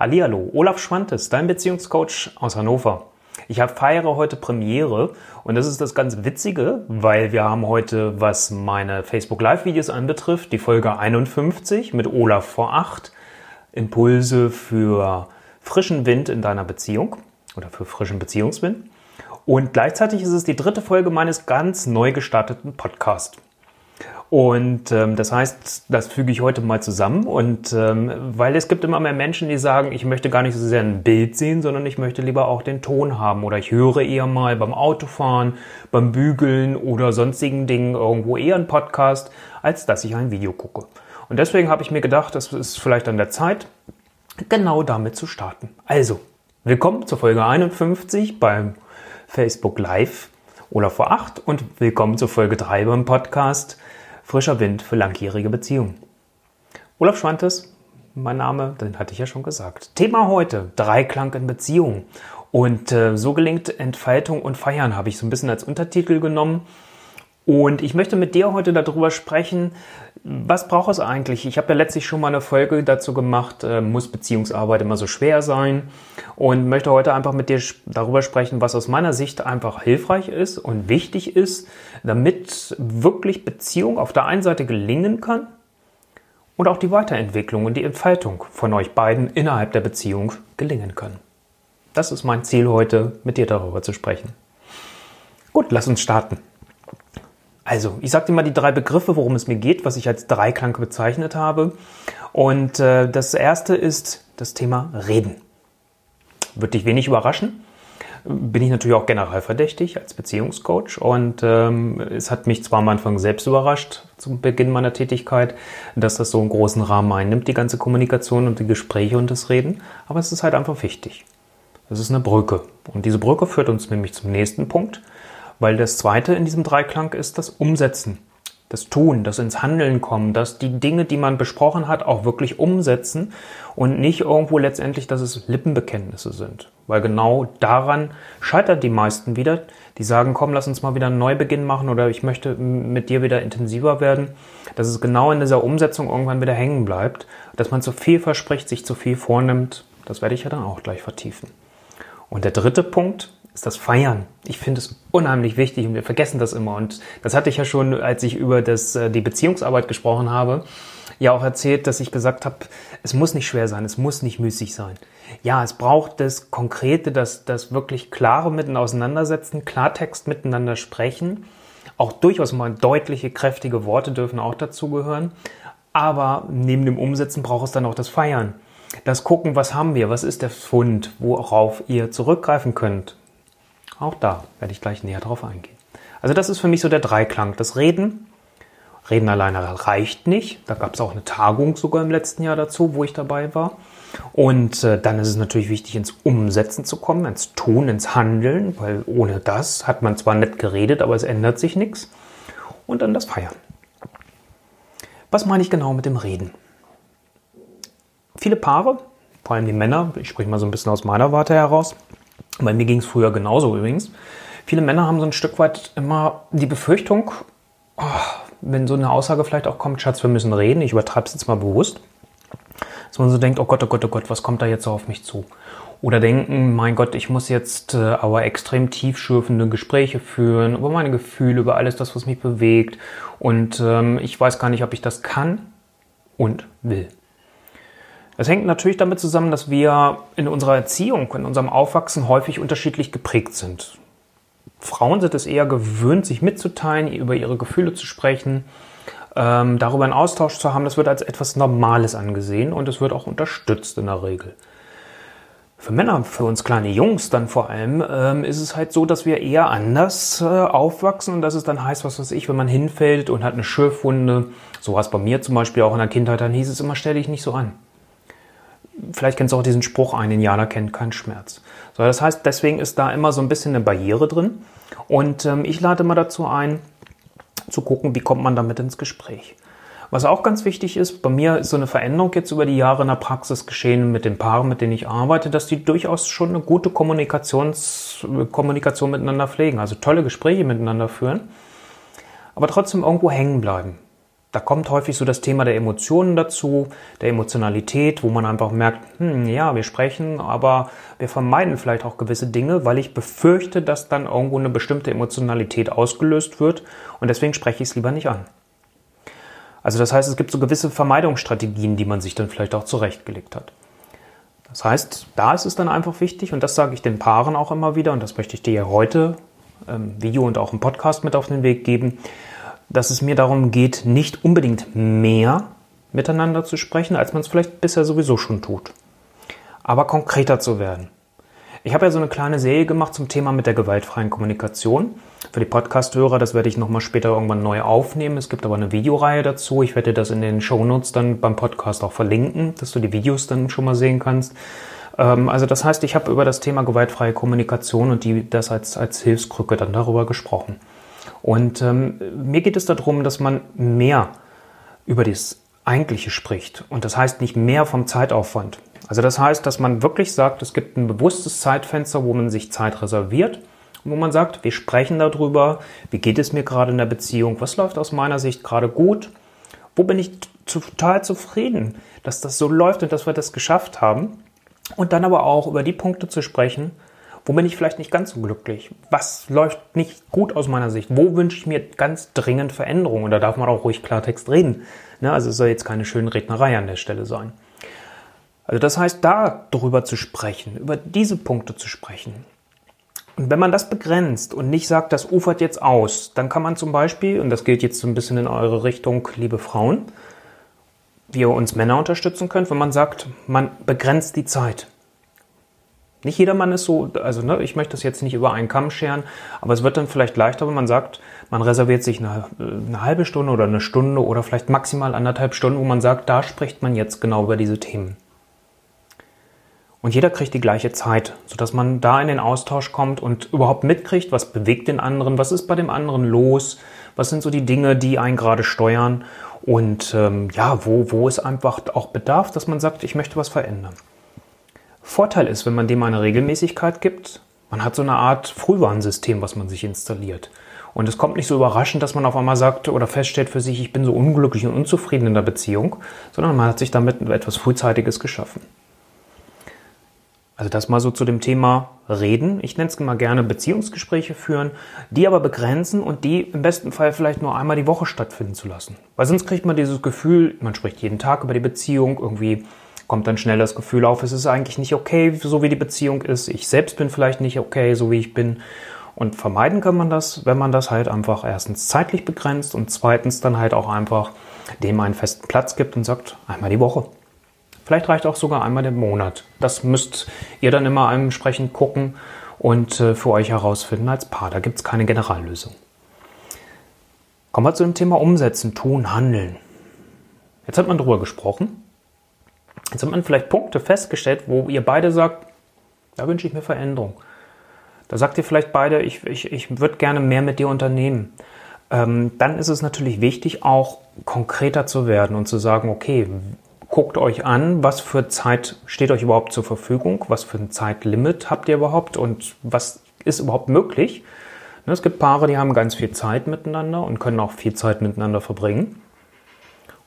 Hallihallo, Olaf Schwantes, dein Beziehungscoach aus Hannover. Ich feiere heute Premiere und das ist das ganz Witzige, weil wir haben heute, was meine Facebook Live-Videos anbetrifft, die Folge 51 mit Olaf vor 8, Impulse für frischen Wind in deiner Beziehung oder für frischen Beziehungswind. Und gleichzeitig ist es die dritte Folge meines ganz neu gestarteten Podcasts. Und ähm, das heißt, das füge ich heute mal zusammen. Und ähm, weil es gibt immer mehr Menschen, die sagen, ich möchte gar nicht so sehr ein Bild sehen, sondern ich möchte lieber auch den Ton haben. Oder ich höre eher mal beim Autofahren, beim Bügeln oder sonstigen Dingen irgendwo eher einen Podcast, als dass ich ein Video gucke. Und deswegen habe ich mir gedacht, es ist vielleicht an der Zeit, genau damit zu starten. Also, willkommen zur Folge 51 beim Facebook Live oder vor 8 und willkommen zur Folge 3 beim Podcast Frischer Wind für langjährige Beziehungen. Olaf Schwantes, mein Name, den hatte ich ja schon gesagt. Thema heute, Dreiklang in Beziehungen. Und äh, so gelingt Entfaltung und Feiern, habe ich so ein bisschen als Untertitel genommen. Und ich möchte mit dir heute darüber sprechen, was braucht es eigentlich? Ich habe ja letztlich schon mal eine Folge dazu gemacht, äh, muss Beziehungsarbeit immer so schwer sein? Und möchte heute einfach mit dir darüber sprechen, was aus meiner Sicht einfach hilfreich ist und wichtig ist, damit wirklich Beziehung auf der einen Seite gelingen kann und auch die Weiterentwicklung und die Entfaltung von euch beiden innerhalb der Beziehung gelingen können. Das ist mein Ziel heute, mit dir darüber zu sprechen. Gut, lass uns starten. Also, ich sage dir mal die drei Begriffe, worum es mir geht, was ich als Dreiklang bezeichnet habe. Und äh, das erste ist das Thema Reden. Wird dich wenig überraschen. Bin ich natürlich auch generalverdächtig als Beziehungscoach und ähm, es hat mich zwar am Anfang selbst überrascht zum Beginn meiner Tätigkeit, dass das so einen großen Rahmen einnimmt, die ganze Kommunikation und die Gespräche und das Reden, aber es ist halt einfach wichtig. Es ist eine Brücke und diese Brücke führt uns nämlich zum nächsten Punkt, weil das zweite in diesem Dreiklang ist das Umsetzen, das Tun, das ins Handeln kommen, dass die Dinge, die man besprochen hat, auch wirklich umsetzen und nicht irgendwo letztendlich, dass es Lippenbekenntnisse sind. Weil genau daran scheitern die meisten wieder. Die sagen, komm, lass uns mal wieder einen Neubeginn machen oder ich möchte mit dir wieder intensiver werden. Dass es genau in dieser Umsetzung irgendwann wieder hängen bleibt. Dass man zu viel verspricht, sich zu viel vornimmt. Das werde ich ja dann auch gleich vertiefen. Und der dritte Punkt ist das Feiern. Ich finde es unheimlich wichtig und wir vergessen das immer. Und das hatte ich ja schon, als ich über das, äh, die Beziehungsarbeit gesprochen habe, ja auch erzählt, dass ich gesagt habe, es muss nicht schwer sein, es muss nicht müßig sein. Ja, es braucht das Konkrete, das, das wirklich klare Miteinander auseinandersetzen, Klartext miteinander sprechen. Auch durchaus mal deutliche, kräftige Worte dürfen auch dazugehören. Aber neben dem Umsetzen braucht es dann auch das Feiern. Das Gucken, was haben wir, was ist der Fund, worauf ihr zurückgreifen könnt, auch da werde ich gleich näher drauf eingehen. Also das ist für mich so der Dreiklang. Das Reden. Reden alleine reicht nicht. Da gab es auch eine Tagung sogar im letzten Jahr dazu, wo ich dabei war. Und äh, dann ist es natürlich wichtig, ins Umsetzen zu kommen, ins Tun, ins Handeln, weil ohne das hat man zwar nett geredet, aber es ändert sich nichts. Und dann das Feiern. Was meine ich genau mit dem Reden? Viele Paare, vor allem die Männer, ich spreche mal so ein bisschen aus meiner Warte heraus, bei mir ging es früher genauso übrigens. Viele Männer haben so ein Stück weit immer die Befürchtung, oh, wenn so eine Aussage vielleicht auch kommt, Schatz, wir müssen reden, ich übertreibe es jetzt mal bewusst, dass man so denkt, oh Gott, oh Gott, oh Gott, was kommt da jetzt so auf mich zu? Oder denken, mein Gott, ich muss jetzt äh, aber extrem tiefschürfende Gespräche führen über meine Gefühle, über alles das, was mich bewegt. Und ähm, ich weiß gar nicht, ob ich das kann und will. Das hängt natürlich damit zusammen, dass wir in unserer Erziehung, in unserem Aufwachsen häufig unterschiedlich geprägt sind. Frauen sind es eher gewöhnt, sich mitzuteilen, über ihre Gefühle zu sprechen, ähm, darüber einen Austausch zu haben. Das wird als etwas Normales angesehen und es wird auch unterstützt in der Regel. Für Männer, für uns kleine Jungs dann vor allem, ähm, ist es halt so, dass wir eher anders äh, aufwachsen und dass es dann heißt, was weiß ich, wenn man hinfällt und hat eine Schürfwunde, so war es bei mir zum Beispiel auch in der Kindheit, dann hieß es immer, stell dich nicht so an vielleicht kennst du auch diesen Spruch, ein Indianer kennt keinen Schmerz. So, das heißt, deswegen ist da immer so ein bisschen eine Barriere drin. Und ähm, ich lade immer dazu ein, zu gucken, wie kommt man damit ins Gespräch. Was auch ganz wichtig ist, bei mir ist so eine Veränderung jetzt über die Jahre in der Praxis geschehen mit den Paaren, mit denen ich arbeite, dass die durchaus schon eine gute Kommunikations, Kommunikation miteinander pflegen, also tolle Gespräche miteinander führen, aber trotzdem irgendwo hängen bleiben. Da kommt häufig so das Thema der Emotionen dazu, der Emotionalität, wo man einfach merkt, hm, ja, wir sprechen, aber wir vermeiden vielleicht auch gewisse Dinge, weil ich befürchte, dass dann irgendwo eine bestimmte Emotionalität ausgelöst wird und deswegen spreche ich es lieber nicht an. Also das heißt, es gibt so gewisse Vermeidungsstrategien, die man sich dann vielleicht auch zurechtgelegt hat. Das heißt, da ist es dann einfach wichtig und das sage ich den Paaren auch immer wieder und das möchte ich dir ja heute im Video und auch im Podcast mit auf den Weg geben, dass es mir darum geht, nicht unbedingt mehr miteinander zu sprechen, als man es vielleicht bisher sowieso schon tut, aber konkreter zu werden. Ich habe ja so eine kleine Serie gemacht zum Thema mit der gewaltfreien Kommunikation. Für die Podcast-Hörer, das werde ich nochmal später irgendwann neu aufnehmen. Es gibt aber eine Videoreihe dazu. Ich werde das in den Shownotes dann beim Podcast auch verlinken, dass du die Videos dann schon mal sehen kannst. Ähm, also das heißt, ich habe über das Thema gewaltfreie Kommunikation und die, das als, als Hilfskrücke dann darüber gesprochen. Und ähm, mir geht es darum, dass man mehr über das Eigentliche spricht. Und das heißt nicht mehr vom Zeitaufwand. Also das heißt, dass man wirklich sagt, es gibt ein bewusstes Zeitfenster, wo man sich Zeit reserviert, wo man sagt, wir sprechen darüber, wie geht es mir gerade in der Beziehung, was läuft aus meiner Sicht gerade gut, wo bin ich total zufrieden, dass das so läuft und dass wir das geschafft haben. Und dann aber auch über die Punkte zu sprechen, wo bin ich vielleicht nicht ganz so glücklich? Was läuft nicht gut aus meiner Sicht? Wo wünsche ich mir ganz dringend Veränderungen? Und da darf man auch ruhig Klartext reden. Ne? Also es soll jetzt keine schöne Rednerei an der Stelle sein. Also das heißt, da drüber zu sprechen, über diese Punkte zu sprechen. Und wenn man das begrenzt und nicht sagt, das ufert jetzt aus, dann kann man zum Beispiel, und das gilt jetzt so ein bisschen in eure Richtung, liebe Frauen, wie ihr uns Männer unterstützen könnt, wenn man sagt, man begrenzt die Zeit. Nicht jedermann ist so, also ne, ich möchte das jetzt nicht über einen Kamm scheren, aber es wird dann vielleicht leichter, wenn man sagt, man reserviert sich eine, eine, halbe Stunde oder eine Stunde oder vielleicht maximal anderthalb Stunden, wo man sagt, da spricht man jetzt genau über diese Themen. Und jeder kriegt die gleiche Zeit, sodass man da in den Austausch kommt und überhaupt mitkriegt, was bewegt den anderen, was ist bei dem anderen los, was sind so die Dinge, die einen gerade steuern und ähm, ja, wo, wo es einfach auch bedarf, dass man sagt, ich möchte was verändern. Vorteil ist, wenn man dem eine Regelmäßigkeit gibt, man hat so eine Art Frühwarnsystem, was man sich installiert. Und es kommt nicht so überraschend, dass man auf einmal sagt oder feststellt für sich, ich bin so unglücklich und unzufrieden in der Beziehung, sondern man hat sich damit etwas Frühzeitiges geschaffen. Also das mal so zu dem Thema Reden. Ich nenne es mal gerne Beziehungsgespräche führen, die aber begrenzen und die im besten Fall vielleicht nur einmal die Woche stattfinden zu lassen. Weil sonst kriegt man dieses Gefühl, man spricht jeden Tag über die Beziehung, irgendwie kommt dann schnell das Gefühl auf, es ist eigentlich nicht okay, so wie die Beziehung ist. Ich selbst bin vielleicht nicht okay, so wie ich bin. Und vermeiden kann man das, wenn man das halt einfach erstens zeitlich begrenzt und zweitens dann halt auch einfach dem einen festen Platz gibt und sagt, einmal die Woche. Vielleicht reicht auch sogar einmal im Monat. Das müsst ihr dann immer entsprechend gucken und äh, für euch herausfinden als Paar. Da gibt es keine Generallösung. Kommen wir zu dem Thema Umsetzen, Tun, Handeln. Jetzt hat man darüber gesprochen. Jetzt hat man vielleicht Punkte festgestellt, wo ihr beide sagt, da wünsche ich mir Veränderung. Da sagt ihr vielleicht beide, ich, ich, ich würde gerne mehr mit dir unternehmen. Ähm, dann ist es natürlich wichtig, auch konkreter zu werden und zu sagen, okay, guckt euch an, was für Zeit steht euch überhaupt zur Verfügung, was für ein Zeitlimit habt ihr überhaupt und was ist überhaupt möglich. Ne, es gibt Paare, die haben ganz viel Zeit miteinander und können auch viel Zeit miteinander verbringen.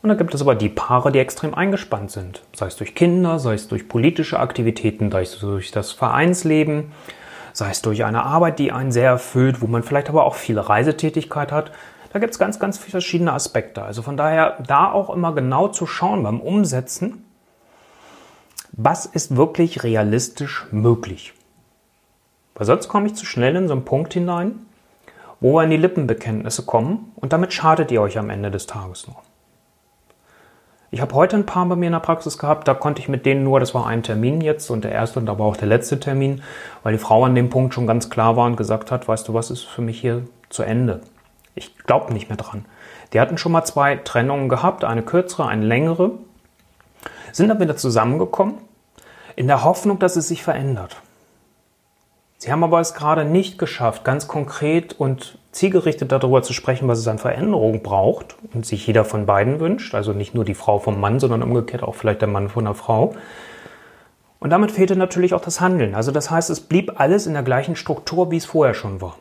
Und dann gibt es aber die Paare, die extrem eingespannt sind, sei es durch Kinder, sei es durch politische Aktivitäten, sei es durch das Vereinsleben, sei es durch eine Arbeit, die einen sehr erfüllt, wo man vielleicht aber auch viel Reisetätigkeit hat. Da gibt es ganz, ganz verschiedene Aspekte. Also von daher da auch immer genau zu schauen beim Umsetzen, was ist wirklich realistisch möglich. Weil sonst komme ich zu schnell in so einen Punkt hinein, wo wir in die Lippenbekenntnisse kommen und damit schadet ihr euch am Ende des Tages nur. Ich habe heute ein paar bei mir in der Praxis gehabt, da konnte ich mit denen nur, das war ein Termin jetzt und der erste und aber auch der letzte Termin, weil die Frau an dem Punkt schon ganz klar war und gesagt hat, weißt du was, ist für mich hier zu Ende. Ich glaube nicht mehr dran. Die hatten schon mal zwei Trennungen gehabt, eine kürzere, eine längere, sind dann wieder zusammengekommen, in der Hoffnung, dass es sich verändert. Sie haben aber es gerade nicht geschafft, ganz konkret und zielgerichtet darüber zu sprechen, was es an Veränderungen braucht und sich jeder von beiden wünscht, also nicht nur die Frau vom Mann, sondern umgekehrt auch vielleicht der Mann von der Frau. Und damit fehlte natürlich auch das Handeln. Also das heißt, es blieb alles in der gleichen Struktur, wie es vorher schon war.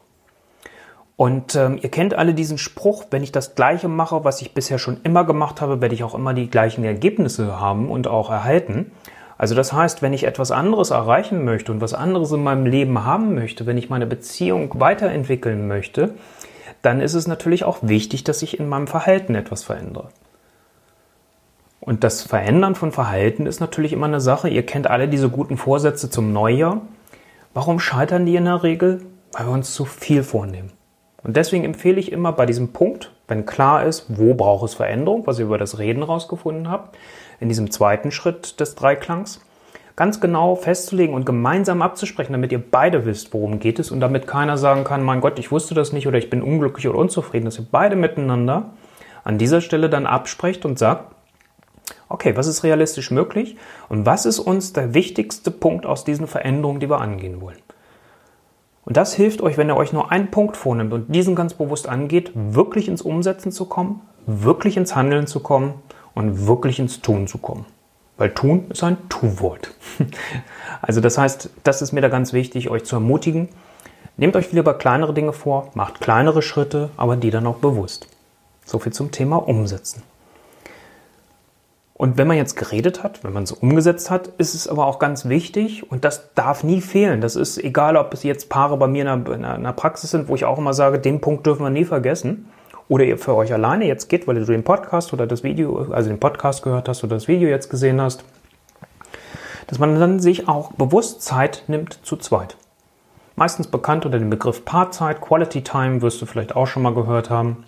Und ähm, ihr kennt alle diesen Spruch, wenn ich das Gleiche mache, was ich bisher schon immer gemacht habe, werde ich auch immer die gleichen Ergebnisse haben und auch erhalten. Also das heißt, wenn ich etwas anderes erreichen möchte und was anderes in meinem Leben haben möchte, wenn ich meine Beziehung weiterentwickeln möchte, dann ist es natürlich auch wichtig, dass ich in meinem Verhalten etwas verändere. Und das Verändern von Verhalten ist natürlich immer eine Sache. Ihr kennt alle diese guten Vorsätze zum Neujahr. Warum scheitern die in der Regel? Weil wir uns zu viel vornehmen. Und deswegen empfehle ich immer bei diesem Punkt, wenn klar ist, wo braucht es Veränderung, was ihr über das Reden rausgefunden habt, in diesem zweiten Schritt des Dreiklangs, ganz genau festzulegen und gemeinsam abzusprechen, damit ihr beide wisst, worum geht es und damit keiner sagen kann, mein Gott, ich wusste das nicht oder ich bin unglücklich oder unzufrieden, dass ihr beide miteinander an dieser Stelle dann absprecht und sagt, okay, was ist realistisch möglich und was ist uns der wichtigste Punkt aus diesen Veränderungen, die wir angehen wollen. Und das hilft euch, wenn ihr euch nur einen Punkt vornimmt und diesen ganz bewusst angeht, wirklich ins Umsetzen zu kommen, wirklich ins Handeln zu kommen und wirklich ins Tun zu kommen. Weil tun ist ein Tu-Wort. Also das heißt, das ist mir da ganz wichtig, euch zu ermutigen. Nehmt euch lieber kleinere Dinge vor, macht kleinere Schritte, aber die dann auch bewusst. So viel zum Thema Umsetzen. Und wenn man jetzt geredet hat, wenn man es umgesetzt hat, ist es aber auch ganz wichtig und das darf nie fehlen. Das ist egal, ob es jetzt Paare bei mir in einer, in einer Praxis sind, wo ich auch immer sage, den Punkt dürfen wir nie vergessen. Oder ihr für euch alleine jetzt geht, weil du den Podcast oder das Video, also den Podcast gehört hast oder das Video jetzt gesehen hast, dass man dann sich auch bewusst Zeit nimmt zu zweit. Meistens bekannt unter dem Begriff Paarzeit, Quality Time, wirst du vielleicht auch schon mal gehört haben.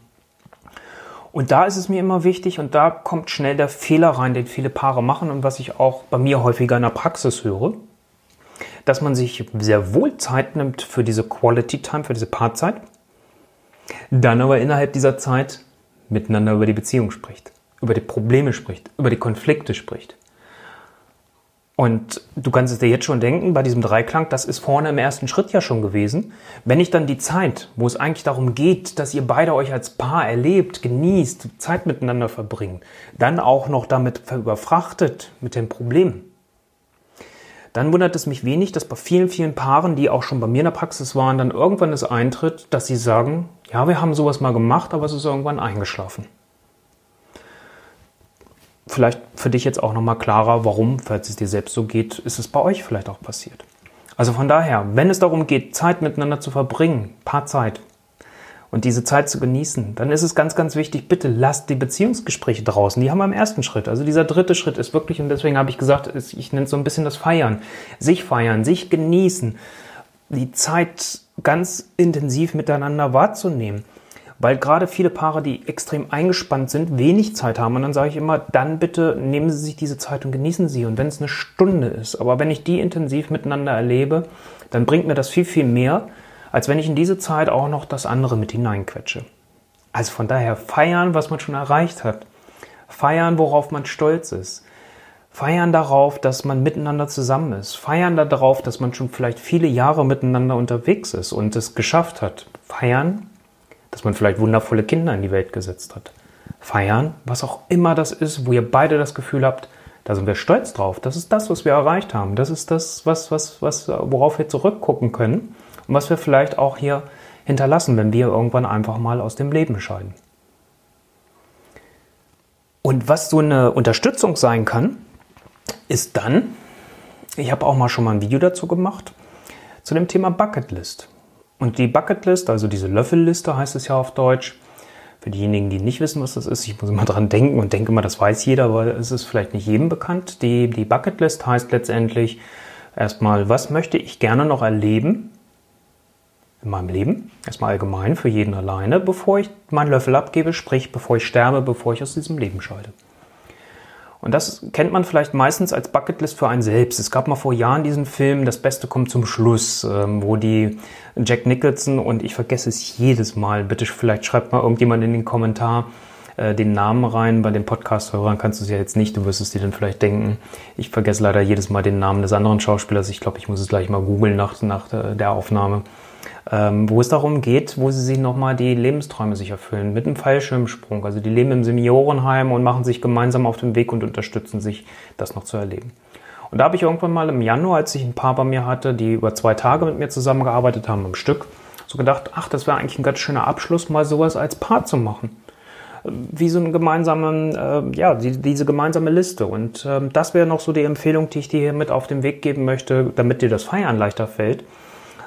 Und da ist es mir immer wichtig und da kommt schnell der Fehler rein, den viele Paare machen und was ich auch bei mir häufiger in der Praxis höre, dass man sich sehr wohl Zeit nimmt für diese Quality Time, für diese Paarzeit, dann aber innerhalb dieser Zeit miteinander über die Beziehung spricht, über die Probleme spricht, über die Konflikte spricht. Und du kannst es dir jetzt schon denken, bei diesem Dreiklang, das ist vorne im ersten Schritt ja schon gewesen. Wenn ich dann die Zeit, wo es eigentlich darum geht, dass ihr beide euch als Paar erlebt, genießt, Zeit miteinander verbringt, dann auch noch damit überfrachtet mit den Problemen, dann wundert es mich wenig, dass bei vielen, vielen Paaren, die auch schon bei mir in der Praxis waren, dann irgendwann es eintritt, dass sie sagen, ja, wir haben sowas mal gemacht, aber es ist irgendwann eingeschlafen vielleicht für dich jetzt auch nochmal klarer, warum, falls es dir selbst so geht, ist es bei euch vielleicht auch passiert. Also von daher, wenn es darum geht, Zeit miteinander zu verbringen, paar Zeit und diese Zeit zu genießen, dann ist es ganz, ganz wichtig, bitte lasst die Beziehungsgespräche draußen. Die haben wir im ersten Schritt. Also dieser dritte Schritt ist wirklich, und deswegen habe ich gesagt, ich nenne es so ein bisschen das Feiern. Sich feiern, sich genießen, die Zeit ganz intensiv miteinander wahrzunehmen weil gerade viele Paare, die extrem eingespannt sind, wenig Zeit haben. Und dann sage ich immer, dann bitte nehmen Sie sich diese Zeit und genießen Sie. Und wenn es eine Stunde ist, aber wenn ich die intensiv miteinander erlebe, dann bringt mir das viel, viel mehr, als wenn ich in diese Zeit auch noch das andere mit hineinquetsche. Also von daher feiern, was man schon erreicht hat. Feiern, worauf man stolz ist. Feiern darauf, dass man miteinander zusammen ist. Feiern darauf, dass man schon vielleicht viele Jahre miteinander unterwegs ist und es geschafft hat. Feiern, dass man vielleicht wundervolle Kinder in die Welt gesetzt hat. Feiern, was auch immer das ist, wo ihr beide das Gefühl habt, da sind wir stolz drauf. Das ist das, was wir erreicht haben. Das ist das, was, was, was, worauf wir zurückgucken können und was wir vielleicht auch hier hinterlassen, wenn wir irgendwann einfach mal aus dem Leben scheiden. Und was so eine Unterstützung sein kann, ist dann, ich habe auch mal schon mal ein Video dazu gemacht, zu dem Thema Bucketlist. Und die Bucketlist, also diese Löffelliste heißt es ja auf Deutsch, für diejenigen, die nicht wissen, was das ist, ich muss immer dran denken und denke immer, das weiß jeder, aber es ist vielleicht nicht jedem bekannt. Die, die Bucketlist heißt letztendlich erstmal, was möchte ich gerne noch erleben in meinem Leben? Erstmal allgemein für jeden alleine, bevor ich meinen Löffel abgebe, sprich, bevor ich sterbe, bevor ich aus diesem Leben scheide. Und das kennt man vielleicht meistens als Bucketlist für einen selbst. Es gab mal vor Jahren diesen Film Das Beste kommt zum Schluss, ähm, wo die Jack Nicholson und ich vergesse es jedes Mal. Bitte vielleicht schreibt mal irgendjemand in den Kommentar äh, den Namen rein. Bei den Podcast-Hörern kannst du es ja jetzt nicht, du wirst es dir dann vielleicht denken. Ich vergesse leider jedes Mal den Namen des anderen Schauspielers. Ich glaube, ich muss es gleich mal googeln nach, nach der Aufnahme ähm, wo es darum geht, wo sie sich nochmal die Lebensträume sich erfüllen, mit einem Fallschirmsprung. Also die leben im Seniorenheim und machen sich gemeinsam auf den Weg und unterstützen sich, das noch zu erleben. Und da habe ich irgendwann mal im Januar, als ich ein Paar bei mir hatte, die über zwei Tage mit mir zusammengearbeitet haben im Stück, So gedacht, ach, das wäre eigentlich ein ganz schöner Abschluss, mal sowas als Paar zu machen. Wie so einen gemeinsamen, äh, ja, die, diese gemeinsame Liste. Und äh, das wäre noch so die Empfehlung, die ich dir hier mit auf den Weg geben möchte, damit dir das Feiern leichter fällt.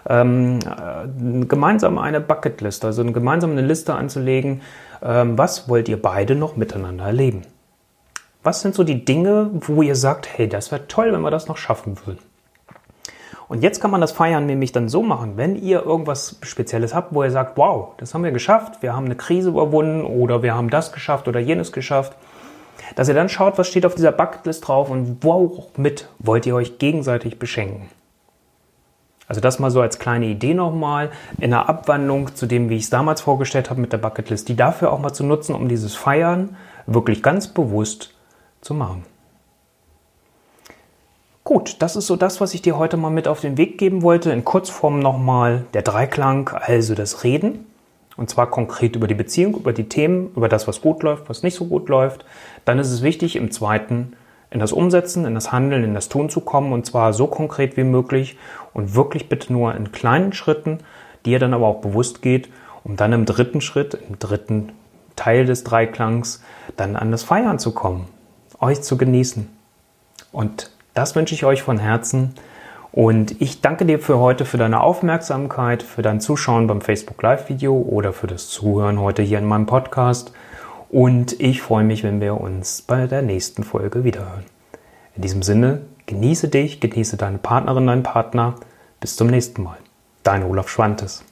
Ähm, äh, gemeinsam eine Bucketlist, also eine gemeinsame Liste anzulegen, ähm, was wollt ihr beide noch miteinander erleben? Was sind so die Dinge, wo ihr sagt, hey, das wäre toll, wenn wir das noch schaffen würden? Und jetzt kann man das Feiern nämlich dann so machen, wenn ihr irgendwas Spezielles habt, wo ihr sagt, wow, das haben wir geschafft, wir haben eine Krise überwunden oder wir haben das geschafft oder jenes geschafft, dass ihr dann schaut, was steht auf dieser Bucketlist drauf und womit wollt ihr euch gegenseitig beschenken. Also das mal so als kleine Idee nochmal in der Abwandlung zu dem, wie ich es damals vorgestellt habe mit der Bucketlist, die dafür auch mal zu nutzen, um dieses Feiern wirklich ganz bewusst zu machen. Gut, das ist so das, was ich dir heute mal mit auf den Weg geben wollte. In Kurzform nochmal der Dreiklang, also das Reden. Und zwar konkret über die Beziehung, über die Themen, über das, was gut läuft, was nicht so gut läuft. Dann ist es wichtig, im zweiten in das Umsetzen, in das Handeln, in das Tun zu kommen. Und zwar so konkret wie möglich und wirklich bitte nur in kleinen Schritten, die ihr dann aber auch bewusst geht, um dann im dritten Schritt, im dritten Teil des Dreiklangs, dann an das Feiern zu kommen, euch zu genießen. Und das wünsche ich euch von Herzen. Und ich danke dir für heute für deine Aufmerksamkeit, für dein Zuschauen beim Facebook Live-Video oder für das Zuhören heute hier in meinem Podcast. Und ich freue mich, wenn wir uns bei der nächsten Folge wiederhören. In diesem Sinne, genieße dich, genieße deine Partnerin, deinen Partner. Bis zum nächsten Mal. Dein Olaf Schwantes.